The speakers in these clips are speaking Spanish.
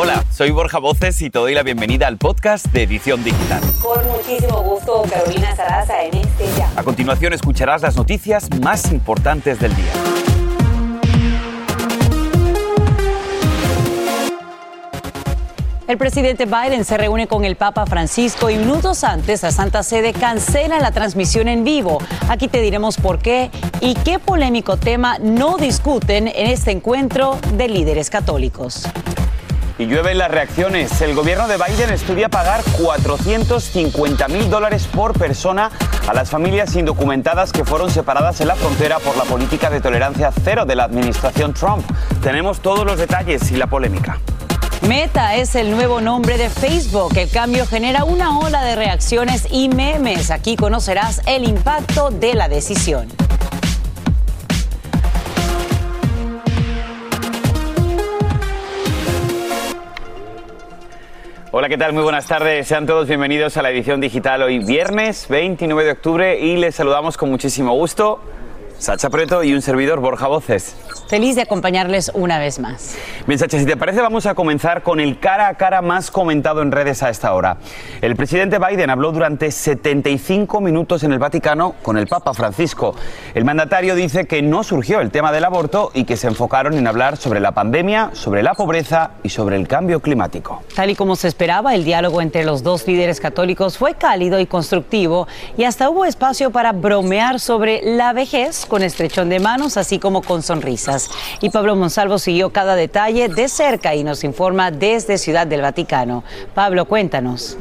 Hola, soy Borja Voces y te doy la bienvenida al podcast de Edición Digital. Con muchísimo gusto, Carolina Sarasa en este ya. A continuación escucharás las noticias más importantes del día. El presidente Biden se reúne con el Papa Francisco y minutos antes la Santa Sede cancela la transmisión en vivo. Aquí te diremos por qué y qué polémico tema no discuten en este encuentro de líderes católicos. Y llueven las reacciones. El gobierno de Biden estudia pagar 450 mil dólares por persona a las familias indocumentadas que fueron separadas en la frontera por la política de tolerancia cero de la administración Trump. Tenemos todos los detalles y la polémica. Meta es el nuevo nombre de Facebook. El cambio genera una ola de reacciones y memes. Aquí conocerás el impacto de la decisión. Hola, ¿qué tal? Muy buenas tardes. Sean todos bienvenidos a la edición digital hoy viernes 29 de octubre y les saludamos con muchísimo gusto. Sacha Preto y un servidor Borja Voces. Feliz de acompañarles una vez más. Bien, Sacha, si te parece, vamos a comenzar con el cara a cara más comentado en redes a esta hora. El presidente Biden habló durante 75 minutos en el Vaticano con el Papa Francisco. El mandatario dice que no surgió el tema del aborto y que se enfocaron en hablar sobre la pandemia, sobre la pobreza y sobre el cambio climático. Tal y como se esperaba, el diálogo entre los dos líderes católicos fue cálido y constructivo y hasta hubo espacio para bromear sobre la vejez con estrechón de manos, así como con sonrisas. Y Pablo Monsalvo siguió cada detalle de cerca y nos informa desde Ciudad del Vaticano. Pablo, cuéntanos.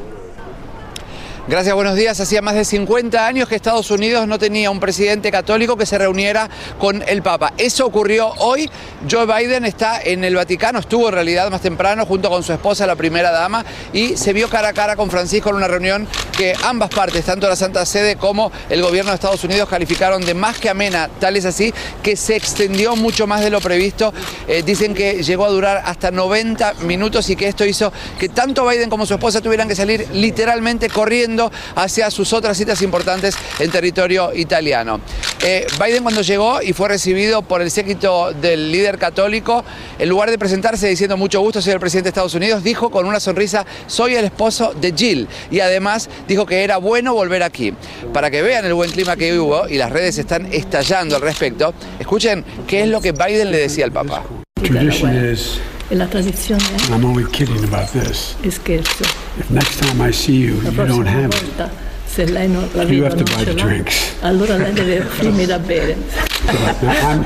Gracias, buenos días. Hacía más de 50 años que Estados Unidos no tenía un presidente católico que se reuniera con el Papa. Eso ocurrió hoy. Joe Biden está en el Vaticano, estuvo en realidad más temprano junto con su esposa, la primera dama, y se vio cara a cara con Francisco en una reunión que ambas partes, tanto la Santa Sede como el gobierno de Estados Unidos, calificaron de más que amena. Tal es así que se extendió mucho más de lo previsto. Eh, dicen que llegó a durar hasta 90 minutos y que esto hizo que tanto Biden como su esposa tuvieran que salir literalmente corriendo hacia sus otras citas importantes en territorio italiano. Eh, Biden cuando llegó y fue recibido por el séquito del líder católico, en lugar de presentarse diciendo mucho gusto, soy el presidente de Estados Unidos, dijo con una sonrisa, soy el esposo de Jill. Y además dijo que era bueno volver aquí. Para que vean el buen clima que hubo y las redes están estallando al respecto, escuchen qué es lo que Biden le decía al Papa. La tradizione eh? I'm only kidding about this. è scherzo. If next time I see you, La you don't have it, se lei non la You have to buy the drinks. allora lei deve offrirmi da bere. now, I'm,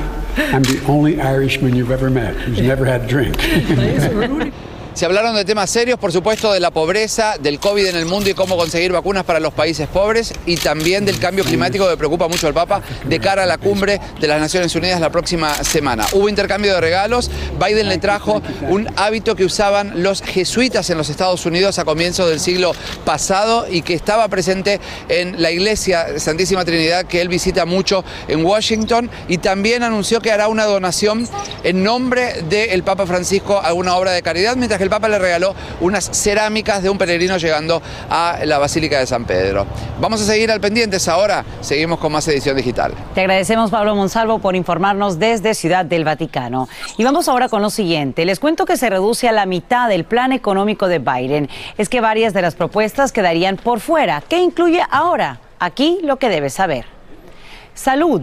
I'm the only Irishman you've ever met who's eh. never had a drink. Se hablaron de temas serios, por supuesto, de la pobreza, del COVID en el mundo y cómo conseguir vacunas para los países pobres y también del cambio climático que preocupa mucho al Papa de cara a la cumbre de las Naciones Unidas la próxima semana. Hubo intercambio de regalos, Biden le trajo un hábito que usaban los jesuitas en los Estados Unidos a comienzos del siglo pasado y que estaba presente en la iglesia Santísima Trinidad que él visita mucho en Washington y también anunció que hará una donación en nombre del Papa Francisco a una obra de caridad, mientras que el Papa le regaló unas cerámicas de un peregrino llegando a la Basílica de San Pedro. Vamos a seguir al pendientes ahora, seguimos con más edición digital. Te agradecemos, Pablo Monsalvo, por informarnos desde Ciudad del Vaticano. Y vamos ahora con lo siguiente. Les cuento que se reduce a la mitad del plan económico de Biden. Es que varias de las propuestas quedarían por fuera. ¿Qué incluye ahora? Aquí lo que debes saber. Salud.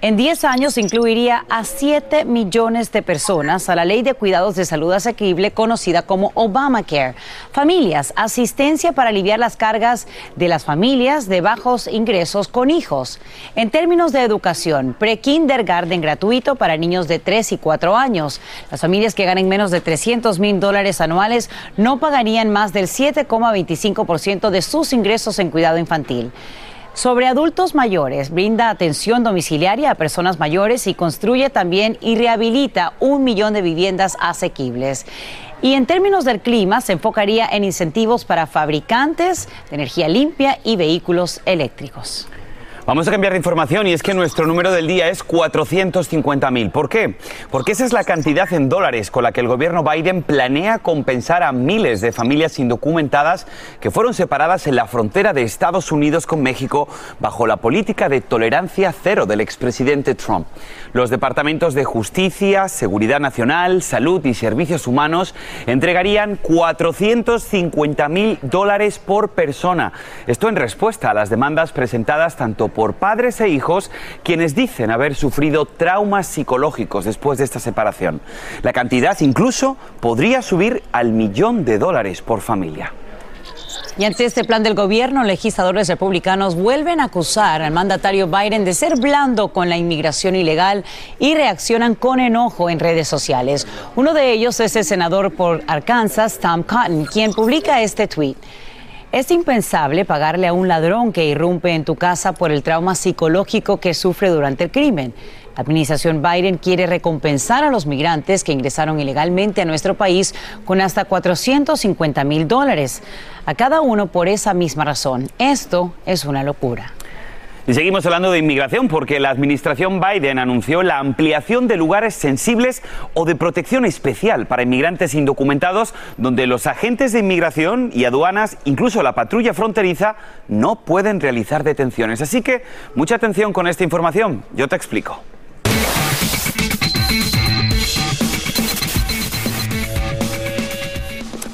En 10 años incluiría a 7 millones de personas a la ley de cuidados de salud asequible conocida como Obamacare. Familias, asistencia para aliviar las cargas de las familias de bajos ingresos con hijos. En términos de educación, pre-kindergarten gratuito para niños de 3 y 4 años. Las familias que ganen menos de 300 mil dólares anuales no pagarían más del 7,25% de sus ingresos en cuidado infantil. Sobre adultos mayores, brinda atención domiciliaria a personas mayores y construye también y rehabilita un millón de viviendas asequibles. Y en términos del clima, se enfocaría en incentivos para fabricantes de energía limpia y vehículos eléctricos. Vamos a cambiar de información y es que nuestro número del día es 450.000. ¿Por qué? Porque esa es la cantidad en dólares con la que el gobierno Biden planea compensar a miles de familias indocumentadas que fueron separadas en la frontera de Estados Unidos con México bajo la política de tolerancia cero del expresidente Trump. Los departamentos de Justicia, Seguridad Nacional, Salud y Servicios Humanos entregarían 450.000 dólares por persona. Esto en respuesta a las demandas presentadas tanto por padres e hijos quienes dicen haber sufrido traumas psicológicos después de esta separación. La cantidad incluso podría subir al millón de dólares por familia. Y ante este plan del gobierno, legisladores republicanos vuelven a acusar al mandatario Biden de ser blando con la inmigración ilegal y reaccionan con enojo en redes sociales. Uno de ellos es el senador por Arkansas, Tom Cotton, quien publica este tweet. Es impensable pagarle a un ladrón que irrumpe en tu casa por el trauma psicológico que sufre durante el crimen. La administración Biden quiere recompensar a los migrantes que ingresaron ilegalmente a nuestro país con hasta 450 mil dólares a cada uno por esa misma razón. Esto es una locura. Y seguimos hablando de inmigración porque la administración Biden anunció la ampliación de lugares sensibles o de protección especial para inmigrantes indocumentados donde los agentes de inmigración y aduanas, incluso la patrulla fronteriza, no pueden realizar detenciones. Así que mucha atención con esta información. Yo te explico.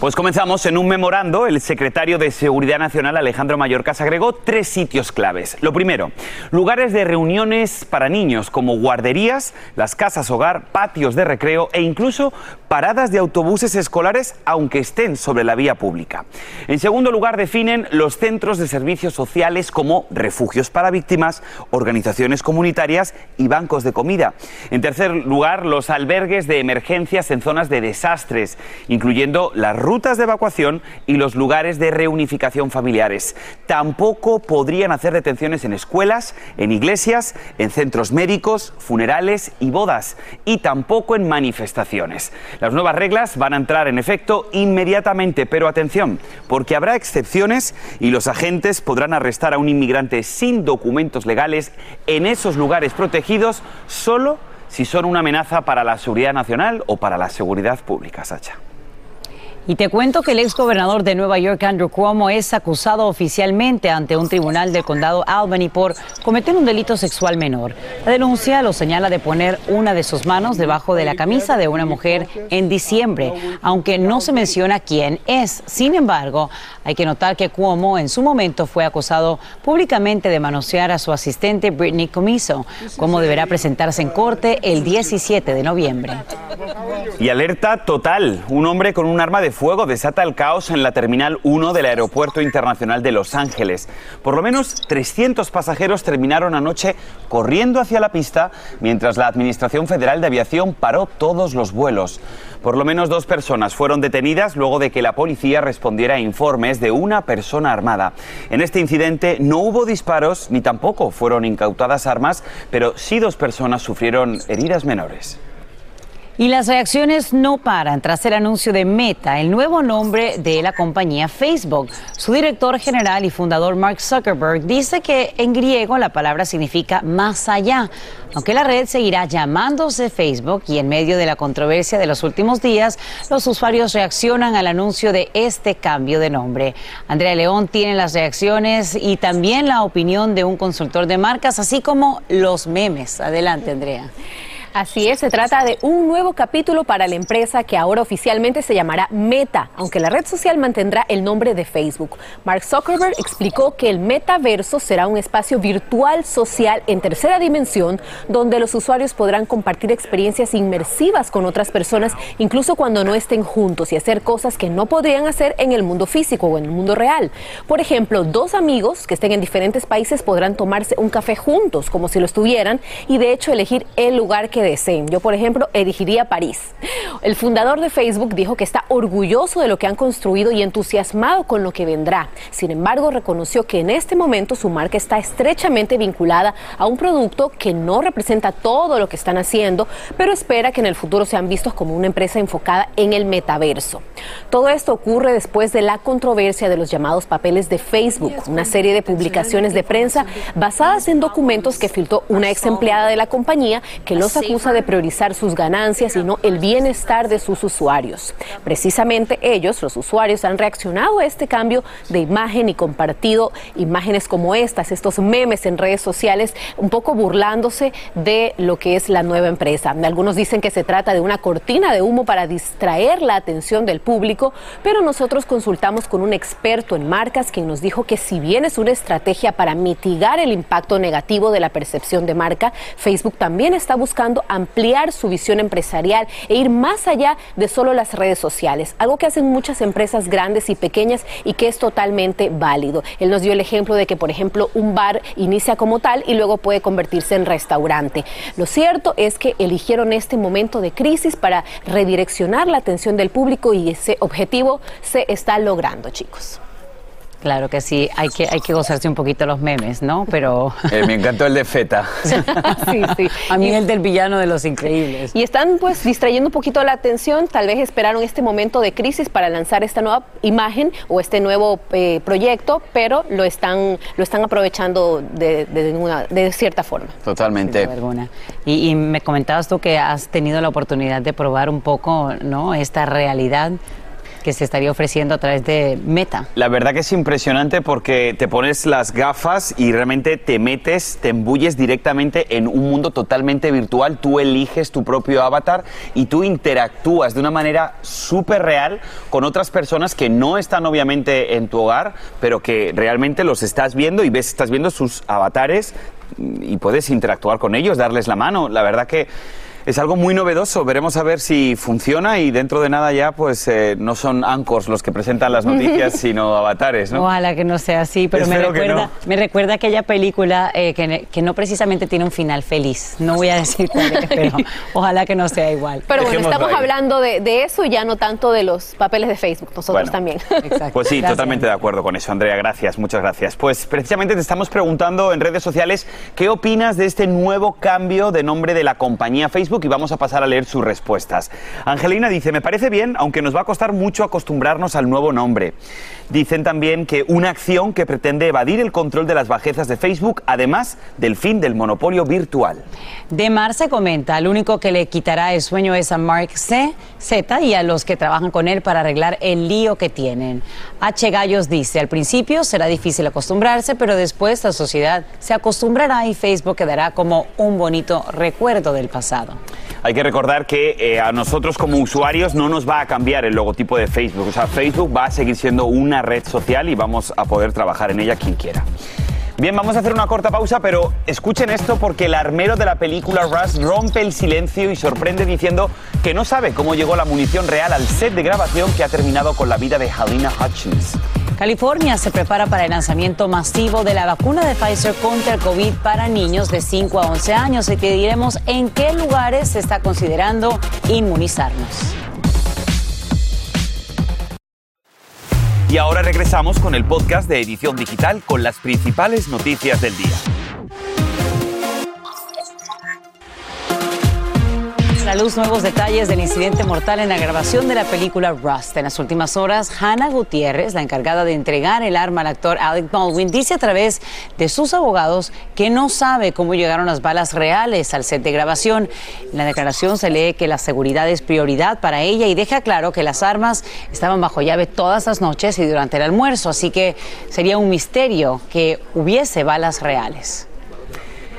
Pues comenzamos en un memorando. El secretario de Seguridad Nacional, Alejandro Mayorkas, agregó tres sitios claves. Lo primero, lugares de reuniones para niños como guarderías, las casas hogar, patios de recreo e incluso paradas de autobuses escolares, aunque estén sobre la vía pública. En segundo lugar, definen los centros de servicios sociales como refugios para víctimas, organizaciones comunitarias y bancos de comida. En tercer lugar, los albergues de emergencias en zonas de desastres, incluyendo las rutas de evacuación y los lugares de reunificación familiares. Tampoco podrían hacer detenciones en escuelas, en iglesias, en centros médicos, funerales y bodas, y tampoco en manifestaciones. Las nuevas reglas van a entrar en efecto inmediatamente, pero atención, porque habrá excepciones y los agentes podrán arrestar a un inmigrante sin documentos legales en esos lugares protegidos solo si son una amenaza para la seguridad nacional o para la seguridad pública, Sacha. Y te cuento que el ex gobernador de Nueva York, Andrew Cuomo, es acusado oficialmente ante un tribunal del condado Albany por cometer un delito sexual menor. La denuncia lo señala de poner una de sus manos debajo de la camisa de una mujer en diciembre, aunque no se menciona quién es. Sin embargo, hay que notar que Cuomo en su momento fue acusado públicamente de manosear a su asistente Britney Comiso. Cuomo deberá presentarse en corte el 17 de noviembre. Y alerta total. Un hombre con un arma de fuego desata el caos en la Terminal 1 del Aeropuerto Internacional de Los Ángeles. Por lo menos 300 pasajeros terminaron anoche corriendo hacia la pista mientras la Administración Federal de Aviación paró todos los vuelos. Por lo menos dos personas fueron detenidas luego de que la policía respondiera a informes de una persona armada. En este incidente no hubo disparos ni tampoco fueron incautadas armas, pero sí dos personas sufrieron heridas menores. Y las reacciones no paran tras el anuncio de Meta, el nuevo nombre de la compañía Facebook. Su director general y fundador Mark Zuckerberg dice que en griego la palabra significa más allá, aunque la red seguirá llamándose Facebook y en medio de la controversia de los últimos días, los usuarios reaccionan al anuncio de este cambio de nombre. Andrea León tiene las reacciones y también la opinión de un consultor de marcas, así como los memes. Adelante, Andrea. Así es, se trata de un nuevo capítulo para la empresa que ahora oficialmente se llamará Meta, aunque la red social mantendrá el nombre de Facebook. Mark Zuckerberg explicó que el metaverso será un espacio virtual social en tercera dimensión donde los usuarios podrán compartir experiencias inmersivas con otras personas, incluso cuando no estén juntos y hacer cosas que no podrían hacer en el mundo físico o en el mundo real. Por ejemplo, dos amigos que estén en diferentes países podrán tomarse un café juntos como si lo estuvieran y de hecho elegir el lugar que deseen. Yo, por ejemplo, elegiría París. El fundador de Facebook dijo que está orgulloso de lo que han construido y entusiasmado con lo que vendrá. Sin embargo, reconoció que en este momento su marca está estrechamente vinculada a un producto que no representa todo lo que están haciendo, pero espera que en el futuro sean vistos como una empresa enfocada en el metaverso. Todo esto ocurre después de la controversia de los llamados papeles de Facebook, una serie de publicaciones de prensa basadas en documentos que filtró una ex empleada de la compañía que los de priorizar sus ganancias y no el bienestar de sus usuarios. Precisamente ellos, los usuarios, han reaccionado a este cambio de imagen y compartido imágenes como estas, estos memes en redes sociales, un poco burlándose de lo que es la nueva empresa. Algunos dicen que se trata de una cortina de humo para distraer la atención del público, pero nosotros consultamos con un experto en marcas quien nos dijo que si bien es una estrategia para mitigar el impacto negativo de la percepción de marca, Facebook también está buscando ampliar su visión empresarial e ir más allá de solo las redes sociales, algo que hacen muchas empresas grandes y pequeñas y que es totalmente válido. Él nos dio el ejemplo de que, por ejemplo, un bar inicia como tal y luego puede convertirse en restaurante. Lo cierto es que eligieron este momento de crisis para redireccionar la atención del público y ese objetivo se está logrando, chicos. Claro que sí, hay que, hay que gozarse un poquito los memes, ¿no? Pero... Eh, me encantó el de Feta. sí, sí. A mí el del villano de Los Increíbles. Y están pues distrayendo un poquito la atención, tal vez esperaron este momento de crisis para lanzar esta nueva imagen o este nuevo eh, proyecto, pero lo están, lo están aprovechando de, de, de cierta forma. Totalmente. Y, y me comentabas tú que has tenido la oportunidad de probar un poco, ¿no? Esta realidad que se estaría ofreciendo a través de Meta. La verdad que es impresionante porque te pones las gafas y realmente te metes, te embulles directamente en un mundo totalmente virtual. Tú eliges tu propio avatar y tú interactúas de una manera súper real con otras personas que no están obviamente en tu hogar, pero que realmente los estás viendo y ves, estás viendo sus avatares y puedes interactuar con ellos, darles la mano. La verdad que es algo muy novedoso. Veremos a ver si funciona y dentro de nada ya, pues eh, no son anchors los que presentan las noticias, sino avatares, ¿no? Ojalá que no sea así, pero me recuerda, me recuerda aquella película eh, que, que, no precisamente tiene un final feliz. No voy a decir cuál es, pero ojalá que no sea igual. Pero bueno, estamos hablando de, de, eso y ya no tanto de los papeles de Facebook, nosotros también. Exacto. Pues sí, totalmente de acuerdo con eso, Andrea. Gracias, muchas gracias. Pues precisamente te estamos preguntando en redes sociales qué opinas de este nuevo cambio de nombre de la compañía Facebook y vamos a pasar a leer sus respuestas. Angelina dice, me parece bien, aunque nos va a costar mucho acostumbrarnos al nuevo nombre. Dicen también que una acción que pretende evadir el control de las bajezas de Facebook, además del fin del monopolio virtual. De Mar se comenta, el único que le quitará el sueño es a Mark C. Z y a los que trabajan con él para arreglar el lío que tienen. H. Gallos dice, al principio será difícil acostumbrarse, pero después la sociedad se acostumbrará y Facebook quedará como un bonito recuerdo del pasado. Hay que recordar que eh, a nosotros como usuarios no nos va a cambiar el logotipo de Facebook. O sea, Facebook va a seguir siendo una red social y vamos a poder trabajar en ella quien quiera. Bien, vamos a hacer una corta pausa, pero escuchen esto porque el armero de la película Rush rompe el silencio y sorprende diciendo que no sabe cómo llegó la munición real al set de grabación que ha terminado con la vida de Halina Hutchins. California se prepara para el lanzamiento masivo de la vacuna de Pfizer contra el COVID para niños de 5 a 11 años y te diremos en qué lugares se está considerando inmunizarnos. Y ahora regresamos con el podcast de Edición Digital con las principales noticias del día. La luz nuevos detalles del incidente mortal en la grabación de la película Rust. En las últimas horas, Hannah Gutiérrez, la encargada de entregar el arma al actor Alec Baldwin, dice a través de sus abogados que no sabe cómo llegaron las balas reales al set de grabación. En la declaración se lee que la seguridad es prioridad para ella y deja claro que las armas estaban bajo llave todas las noches y durante el almuerzo, así que sería un misterio que hubiese balas reales.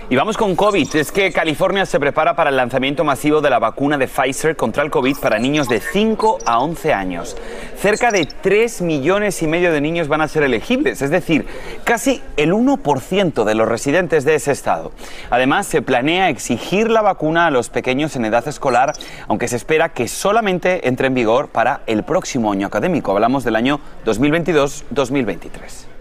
Y vamos con COVID. Es que California se prepara para el lanzamiento masivo de la vacuna de Pfizer contra el COVID para niños de 5 a 11 años. Cerca de 3 millones y medio de niños van a ser elegibles, es decir, casi el 1% de los residentes de ese estado. Además, se planea exigir la vacuna a los pequeños en edad escolar, aunque se espera que solamente entre en vigor para el próximo año académico. Hablamos del año 2022-2023.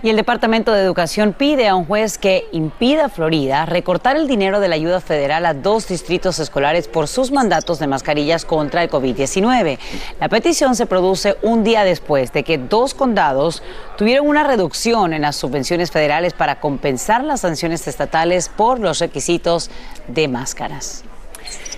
Y el Departamento de Educación pide a un juez que impida a Florida recortar el dinero de la ayuda federal a dos distritos escolares por sus mandatos de mascarillas contra el COVID-19. La petición se produce un día después de que dos condados tuvieron una reducción en las subvenciones federales para compensar las sanciones estatales por los requisitos de máscaras.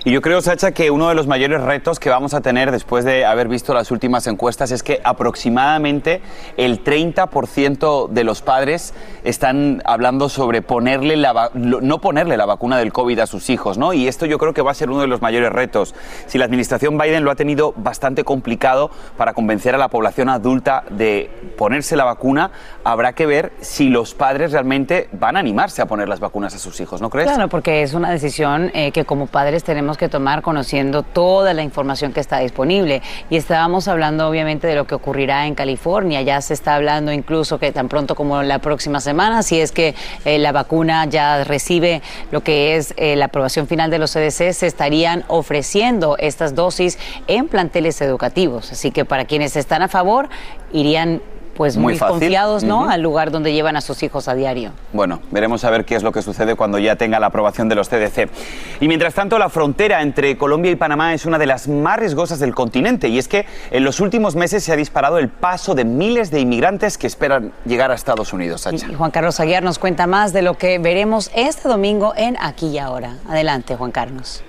Y yo creo, Sacha, que uno de los mayores retos que vamos a tener después de haber visto las últimas encuestas es que aproximadamente el 30% de los padres están hablando sobre ponerle la no ponerle la vacuna del COVID a sus hijos, ¿no? Y esto yo creo que va a ser uno de los mayores retos. Si la administración Biden lo ha tenido bastante complicado para convencer a la población adulta de ponerse la vacuna, habrá que ver si los padres realmente van a animarse a poner las vacunas a sus hijos, ¿no crees? Claro, porque es una decisión eh, que como padres tenemos que tomar conociendo toda la información que está disponible. Y estábamos hablando obviamente de lo que ocurrirá en California. Ya se está hablando incluso que tan pronto como la próxima semana, si es que eh, la vacuna ya recibe lo que es eh, la aprobación final de los CDC, se estarían ofreciendo estas dosis en planteles educativos. Así que para quienes están a favor, irían pues muy, confiados, ¿no? Al lugar donde llevan a sus hijos a diario. Bueno, veremos a ver qué es lo que sucede cuando ya tenga la aprobación de los CDC. Y mientras tanto, la frontera entre Colombia y Panamá es una de las más riesgosas del continente y es que en los últimos meses se ha disparado el paso de miles de inmigrantes que esperan llegar a Estados Unidos. Y Juan Carlos Aguiar nos cuenta más de lo que veremos este domingo en Aquí y Ahora. Adelante, Juan Carlos.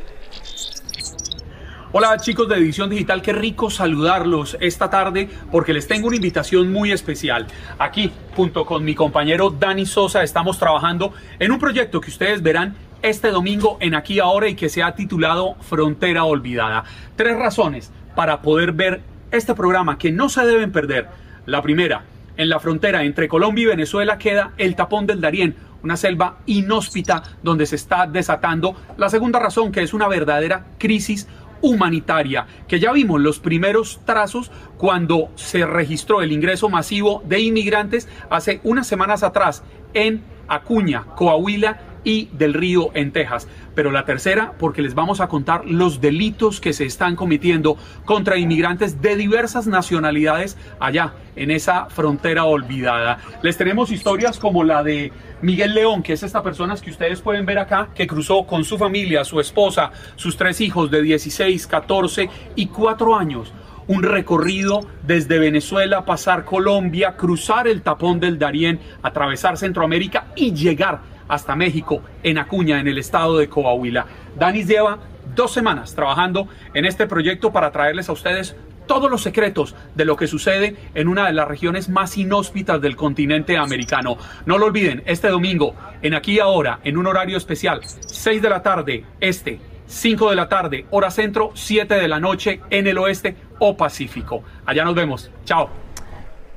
Hola chicos de Edición Digital, qué rico saludarlos esta tarde porque les tengo una invitación muy especial. Aquí, junto con mi compañero Dani Sosa, estamos trabajando en un proyecto que ustedes verán este domingo en Aquí Ahora y que se ha titulado Frontera Olvidada. Tres razones para poder ver este programa que no se deben perder. La primera, en la frontera entre Colombia y Venezuela queda el tapón del Darién, una selva inhóspita donde se está desatando la segunda razón que es una verdadera crisis humanitaria, que ya vimos los primeros trazos cuando se registró el ingreso masivo de inmigrantes hace unas semanas atrás en Acuña, Coahuila y del Río en Texas. Pero la tercera, porque les vamos a contar los delitos que se están cometiendo contra inmigrantes de diversas nacionalidades allá en esa frontera olvidada. Les tenemos historias como la de Miguel León, que es esta persona que ustedes pueden ver acá, que cruzó con su familia, su esposa, sus tres hijos de 16, 14 y 4 años un recorrido desde Venezuela, pasar Colombia, cruzar el tapón del Darién, atravesar Centroamérica y llegar hasta México, en Acuña, en el estado de Coahuila. Danis lleva dos semanas trabajando en este proyecto para traerles a ustedes todos los secretos de lo que sucede en una de las regiones más inhóspitas del continente americano. No lo olviden, este domingo, en aquí ahora, en un horario especial, 6 de la tarde, este, 5 de la tarde, hora centro, 7 de la noche, en el oeste o Pacífico. Allá nos vemos. Chao.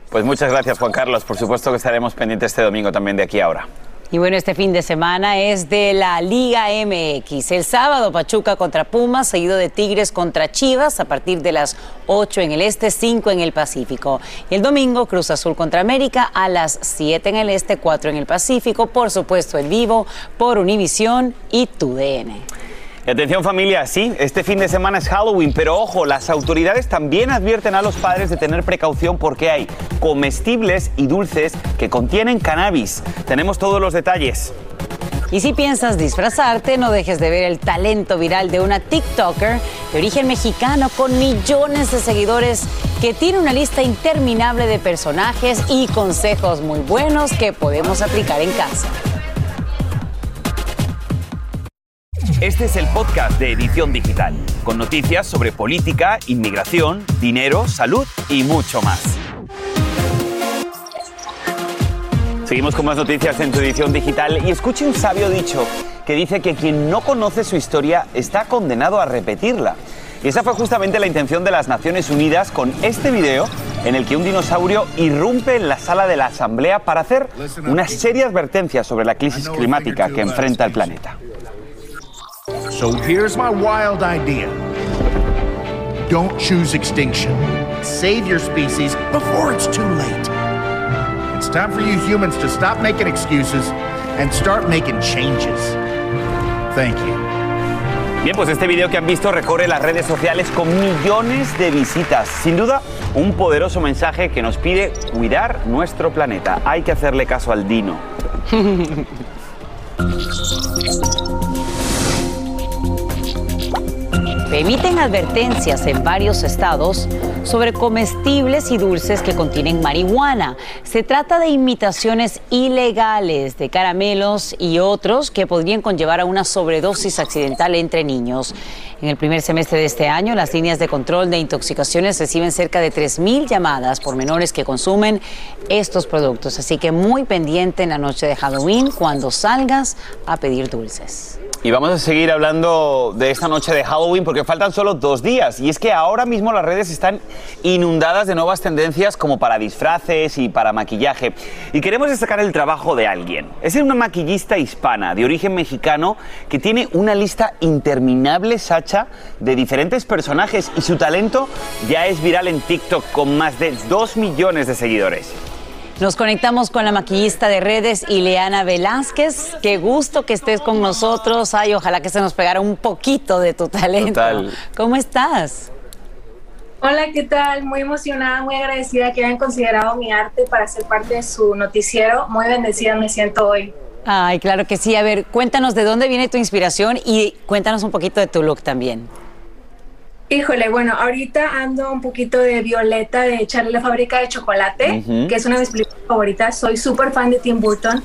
Pues muchas gracias, Juan Carlos. Por supuesto que estaremos pendientes este domingo también de aquí ahora. Y bueno, este fin de semana es de la Liga MX. El sábado Pachuca contra Pumas, seguido de Tigres contra Chivas a partir de las 8 en el este, 5 en el Pacífico. Y el domingo Cruz Azul contra América a las 7 en el este, 4 en el Pacífico. Por supuesto, en vivo por Univisión y TUDN. Atención familia, sí, este fin de semana es Halloween, pero ojo, las autoridades también advierten a los padres de tener precaución porque hay comestibles y dulces que contienen cannabis. Tenemos todos los detalles. Y si piensas disfrazarte, no dejes de ver el talento viral de una TikToker de origen mexicano con millones de seguidores que tiene una lista interminable de personajes y consejos muy buenos que podemos aplicar en casa. Este es el podcast de Edición Digital, con noticias sobre política, inmigración, dinero, salud y mucho más. Seguimos con más noticias en tu edición digital y escuche un sabio dicho que dice que quien no conoce su historia está condenado a repetirla. Y esa fue justamente la intención de las Naciones Unidas con este video en el que un dinosaurio irrumpe en la sala de la Asamblea para hacer una seria advertencia sobre la crisis climática que enfrenta el planeta. So here's my wild idea. Don't choose extinction. Save your species before it's too late. It's time for you humans to stop making excuses and start making changes. Thank you. Bien, pues este vídeo que han visto recorre las redes sociales con millones de visitas. Sin duda, un poderoso mensaje que nos pide cuidar nuestro planeta. Hay que hacerle caso al Dino. Emiten advertencias en varios estados sobre comestibles y dulces que contienen marihuana. Se trata de imitaciones ilegales de caramelos y otros que podrían conllevar a una sobredosis accidental entre niños. En el primer semestre de este año, las líneas de control de intoxicaciones reciben cerca de 3.000 llamadas por menores que consumen estos productos. Así que muy pendiente en la noche de Halloween cuando salgas a pedir dulces. Y vamos a seguir hablando de esta noche de Halloween porque faltan solo dos días. Y es que ahora mismo las redes están inundadas de nuevas tendencias como para disfraces y para maquillaje. Y queremos destacar el trabajo de alguien. Es una maquillista hispana de origen mexicano que tiene una lista interminable, Sacha, de diferentes personajes y su talento ya es viral en TikTok con más de 2 millones de seguidores. Nos conectamos con la maquillista de redes, Ileana Velázquez. Qué gusto que estés con nosotros. Ay, ojalá que se nos pegara un poquito de tu talento. Total. ¿Cómo estás? Hola, ¿qué tal? Muy emocionada, muy agradecida que hayan considerado mi arte para ser parte de su noticiero. Muy bendecida me siento hoy. Ay, claro que sí. A ver, cuéntanos de dónde viene tu inspiración y cuéntanos un poquito de tu look también. Híjole, bueno, ahorita ando un poquito de Violeta de Charlie la fábrica de chocolate, Ujú. que es una de mis películas favoritas. Soy súper fan de Tim Burton.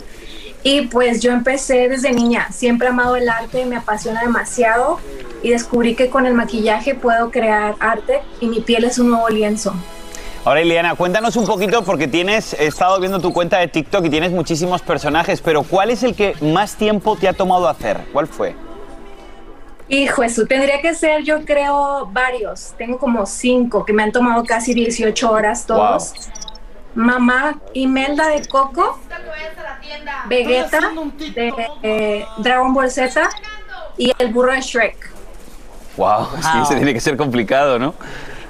Y pues yo empecé desde niña, siempre he amado el arte, me apasiona demasiado y descubrí que con el maquillaje puedo crear arte y mi piel es un nuevo lienzo. Ahora, Ileana, cuéntanos un poquito porque tienes, he estado viendo tu cuenta de TikTok y tienes muchísimos personajes, pero ¿cuál es el que más tiempo te ha tomado hacer? ¿Cuál fue? Hijo, eso tendría que ser, yo creo, varios. Tengo como cinco que me han tomado casi 18 horas todos. Mamá Imelda de Coco, Vegeta de eh, Dragon Ball Z y el burro de Shrek. Wow, sí, Wow. se tiene que ser complicado, ¿no?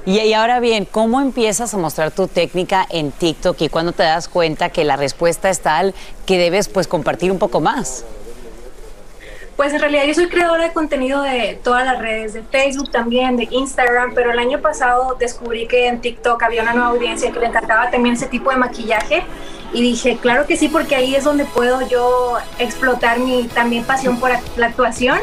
Y, y ahora bien, ¿cómo empiezas a mostrar tu técnica en TikTok y cuándo te das cuenta que la respuesta es tal que debes pues compartir un poco más? Pues en realidad yo soy creadora de contenido de todas las redes, de Facebook también, de Instagram, pero el año pasado descubrí que en TikTok había una nueva audiencia que le encantaba también ese tipo de maquillaje y dije, claro que sí, porque ahí es donde puedo yo explotar mi también pasión por la actuación,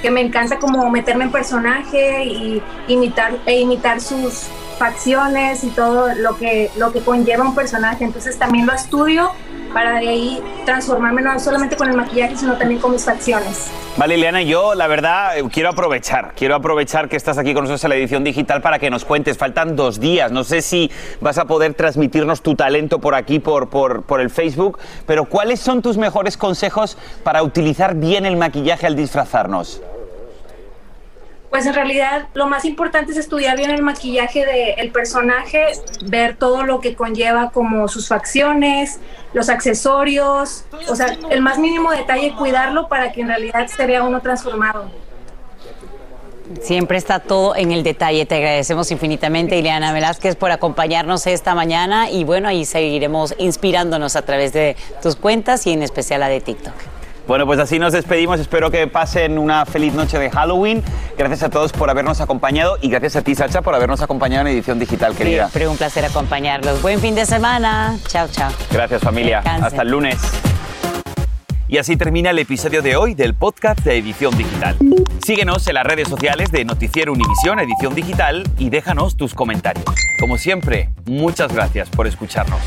que me encanta como meterme en personaje y imitar, e imitar sus facciones y todo lo que, lo que conlleva un personaje. Entonces también lo estudio para de ahí transformarme no solamente con el maquillaje, sino también con mis facciones. Vale, Ileana, yo la verdad eh, quiero aprovechar, quiero aprovechar que estás aquí con nosotros en la edición digital para que nos cuentes. Faltan dos días, no sé si vas a poder transmitirnos tu talento por aquí, por, por, por el Facebook, pero ¿cuáles son tus mejores consejos para utilizar bien el maquillaje al disfrazarnos? Pues en realidad lo más importante es estudiar bien el maquillaje del personaje, ver todo lo que conlleva como sus facciones, los accesorios, o sea, el más mínimo detalle cuidarlo para que en realidad se vea uno transformado. Siempre está todo en el detalle. Te agradecemos infinitamente, Ileana Velázquez, por acompañarnos esta mañana y bueno, ahí seguiremos inspirándonos a través de tus cuentas y en especial la de TikTok. Bueno, pues así nos despedimos. Espero que pasen una feliz noche de Halloween. Gracias a todos por habernos acompañado y gracias a ti, Sacha, por habernos acompañado en edición digital, querida. Siempre un placer acompañarlos. Buen fin de semana. Chao, chao. Gracias, familia. Hasta el lunes. Y así termina el episodio de hoy del podcast de Edición Digital. Síguenos en las redes sociales de Noticiero Univisión Edición Digital y déjanos tus comentarios. Como siempre, muchas gracias por escucharnos.